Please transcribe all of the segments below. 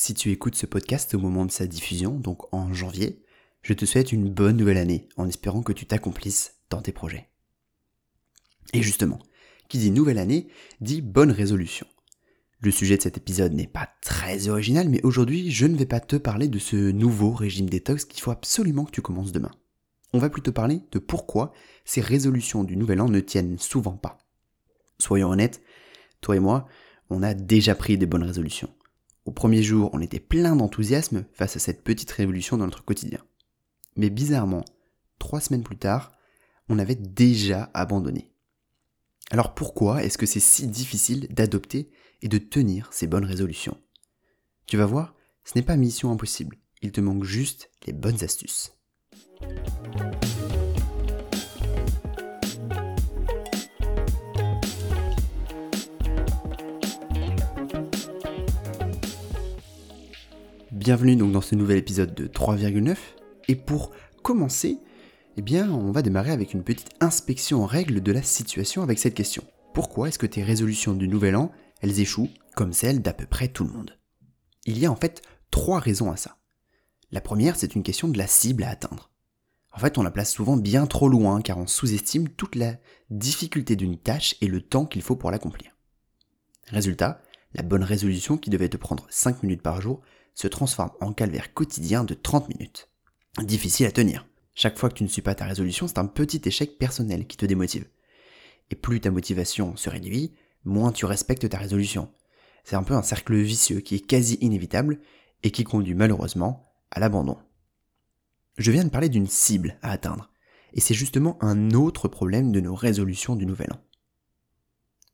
si tu écoutes ce podcast au moment de sa diffusion, donc en janvier, je te souhaite une bonne nouvelle année en espérant que tu t'accomplisses dans tes projets. Et justement, qui dit nouvelle année dit bonne résolution. Le sujet de cet épisode n'est pas très original, mais aujourd'hui je ne vais pas te parler de ce nouveau régime détox qu'il faut absolument que tu commences demain. On va plutôt parler de pourquoi ces résolutions du nouvel an ne tiennent souvent pas. Soyons honnêtes, toi et moi, on a déjà pris des bonnes résolutions. Au premier jour, on était plein d'enthousiasme face à cette petite révolution dans notre quotidien. Mais bizarrement, trois semaines plus tard, on avait déjà abandonné. Alors pourquoi est-ce que c'est si difficile d'adopter et de tenir ces bonnes résolutions? Tu vas voir, ce n'est pas mission impossible, il te manque juste les bonnes astuces. Bienvenue donc dans ce nouvel épisode de 3,9 et pour commencer, eh bien, on va démarrer avec une petite inspection en règle de la situation avec cette question. Pourquoi est-ce que tes résolutions du nouvel an, elles échouent comme celles d'à peu près tout le monde? Il y a en fait trois raisons à ça. La première, c'est une question de la cible à atteindre. En fait, on la place souvent bien trop loin car on sous-estime toute la difficulté d'une tâche et le temps qu'il faut pour l'accomplir. Résultat, la bonne résolution qui devait te prendre 5 minutes par jour se transforme en calvaire quotidien de 30 minutes. Difficile à tenir. Chaque fois que tu ne suis pas ta résolution, c'est un petit échec personnel qui te démotive. Et plus ta motivation se réduit, moins tu respectes ta résolution. C'est un peu un cercle vicieux qui est quasi inévitable et qui conduit malheureusement à l'abandon. Je viens de parler d'une cible à atteindre, et c'est justement un autre problème de nos résolutions du nouvel an.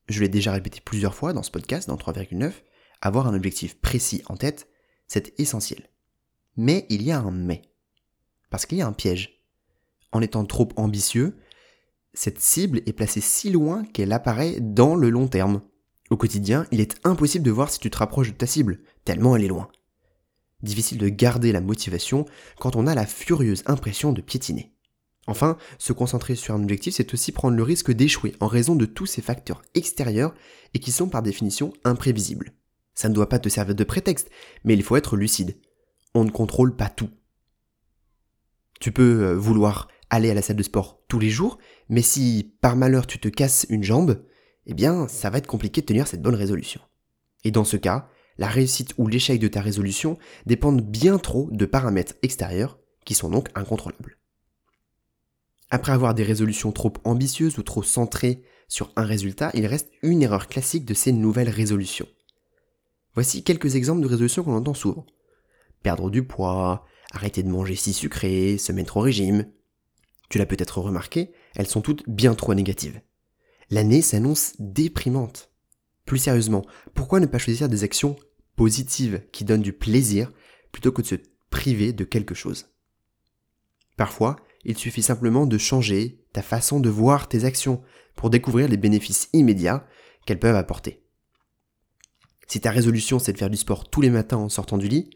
Je l'ai déjà répété plusieurs fois dans ce podcast, dans 3,9, avoir un objectif précis en tête, c'est essentiel. Mais il y a un mais. Parce qu'il y a un piège. En étant trop ambitieux, cette cible est placée si loin qu'elle apparaît dans le long terme. Au quotidien, il est impossible de voir si tu te rapproches de ta cible, tellement elle est loin. Difficile de garder la motivation quand on a la furieuse impression de piétiner. Enfin, se concentrer sur un objectif, c'est aussi prendre le risque d'échouer en raison de tous ces facteurs extérieurs et qui sont par définition imprévisibles. Ça ne doit pas te servir de prétexte, mais il faut être lucide. On ne contrôle pas tout. Tu peux euh, vouloir aller à la salle de sport tous les jours, mais si par malheur tu te casses une jambe, eh bien ça va être compliqué de tenir cette bonne résolution. Et dans ce cas, la réussite ou l'échec de ta résolution dépendent bien trop de paramètres extérieurs qui sont donc incontrôlables. Après avoir des résolutions trop ambitieuses ou trop centrées sur un résultat, il reste une erreur classique de ces nouvelles résolutions. Voici quelques exemples de résolutions qu'on entend souvent. Perdre du poids, arrêter de manger si sucré, se mettre au régime. Tu l'as peut-être remarqué, elles sont toutes bien trop négatives. L'année s'annonce déprimante. Plus sérieusement, pourquoi ne pas choisir des actions positives qui donnent du plaisir plutôt que de se priver de quelque chose? Parfois, il suffit simplement de changer ta façon de voir tes actions pour découvrir les bénéfices immédiats qu'elles peuvent apporter. Si ta résolution c'est de faire du sport tous les matins en sortant du lit,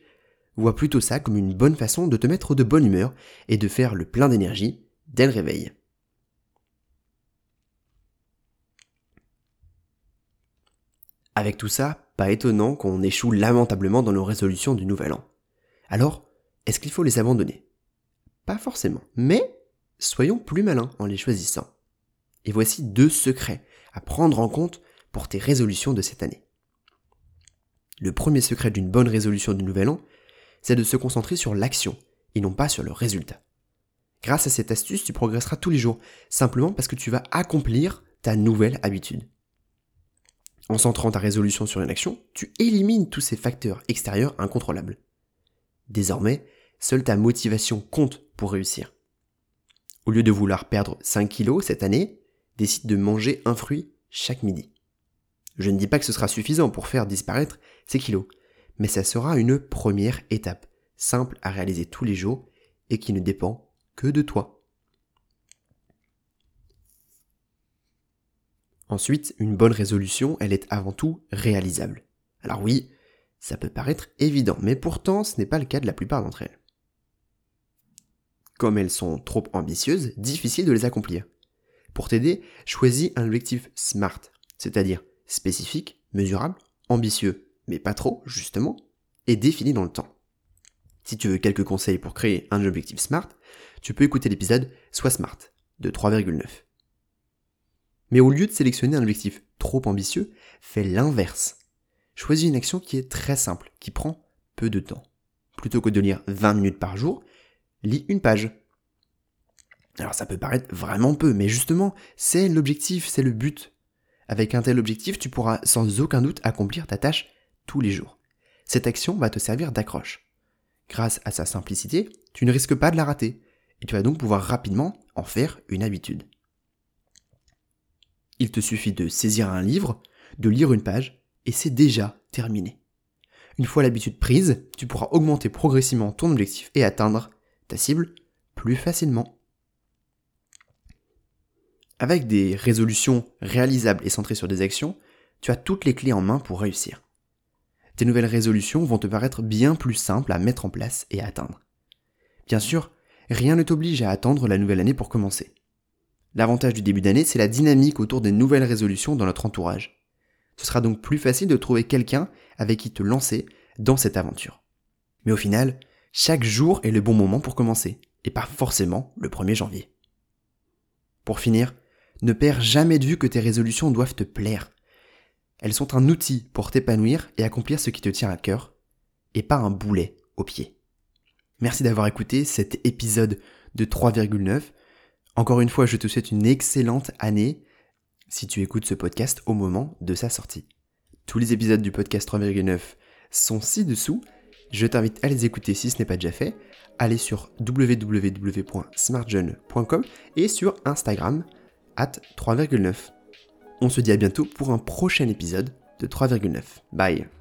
vois plutôt ça comme une bonne façon de te mettre de bonne humeur et de faire le plein d'énergie dès le réveil. Avec tout ça, pas étonnant qu'on échoue lamentablement dans nos résolutions du nouvel an. Alors, est-ce qu'il faut les abandonner? Pas forcément, mais soyons plus malins en les choisissant. Et voici deux secrets à prendre en compte pour tes résolutions de cette année. Le premier secret d'une bonne résolution du nouvel an, c'est de se concentrer sur l'action et non pas sur le résultat. Grâce à cette astuce, tu progresseras tous les jours, simplement parce que tu vas accomplir ta nouvelle habitude. En centrant ta résolution sur une action, tu élimines tous ces facteurs extérieurs incontrôlables. Désormais, seule ta motivation compte pour réussir. Au lieu de vouloir perdre 5 kilos cette année, décide de manger un fruit chaque midi. Je ne dis pas que ce sera suffisant pour faire disparaître ces kilos, mais ça sera une première étape, simple à réaliser tous les jours et qui ne dépend que de toi. Ensuite, une bonne résolution, elle est avant tout réalisable. Alors oui, ça peut paraître évident, mais pourtant ce n'est pas le cas de la plupart d'entre elles. Comme elles sont trop ambitieuses, difficile de les accomplir. Pour t'aider, choisis un objectif SMART, c'est-à-dire spécifique, mesurable, ambitieux, mais pas trop, justement, et définie dans le temps. Si tu veux quelques conseils pour créer un objectif SMART, tu peux écouter l'épisode Sois SMART de 3,9. Mais au lieu de sélectionner un objectif trop ambitieux, fais l'inverse. Choisis une action qui est très simple, qui prend peu de temps. Plutôt que de lire 20 minutes par jour, lis une page. Alors ça peut paraître vraiment peu, mais justement, c'est l'objectif, c'est le but. Avec un tel objectif, tu pourras sans aucun doute accomplir ta tâche tous les jours. Cette action va te servir d'accroche. Grâce à sa simplicité, tu ne risques pas de la rater, et tu vas donc pouvoir rapidement en faire une habitude. Il te suffit de saisir un livre, de lire une page, et c'est déjà terminé. Une fois l'habitude prise, tu pourras augmenter progressivement ton objectif et atteindre ta cible plus facilement. Avec des résolutions réalisables et centrées sur des actions, tu as toutes les clés en main pour réussir. Tes nouvelles résolutions vont te paraître bien plus simples à mettre en place et à atteindre. Bien sûr, rien ne t'oblige à attendre la nouvelle année pour commencer. L'avantage du début d'année, c'est la dynamique autour des nouvelles résolutions dans notre entourage. Ce sera donc plus facile de trouver quelqu'un avec qui te lancer dans cette aventure. Mais au final, chaque jour est le bon moment pour commencer, et pas forcément le 1er janvier. Pour finir, ne perds jamais de vue que tes résolutions doivent te plaire. Elles sont un outil pour t'épanouir et accomplir ce qui te tient à cœur, et pas un boulet au pied. Merci d'avoir écouté cet épisode de 3,9. Encore une fois, je te souhaite une excellente année si tu écoutes ce podcast au moment de sa sortie. Tous les épisodes du podcast 3,9 sont ci-dessous. Je t'invite à les écouter si ce n'est pas déjà fait. Allez sur www.smartjeune.com et sur Instagram at 3,9. On se dit à bientôt pour un prochain épisode de 3,9. Bye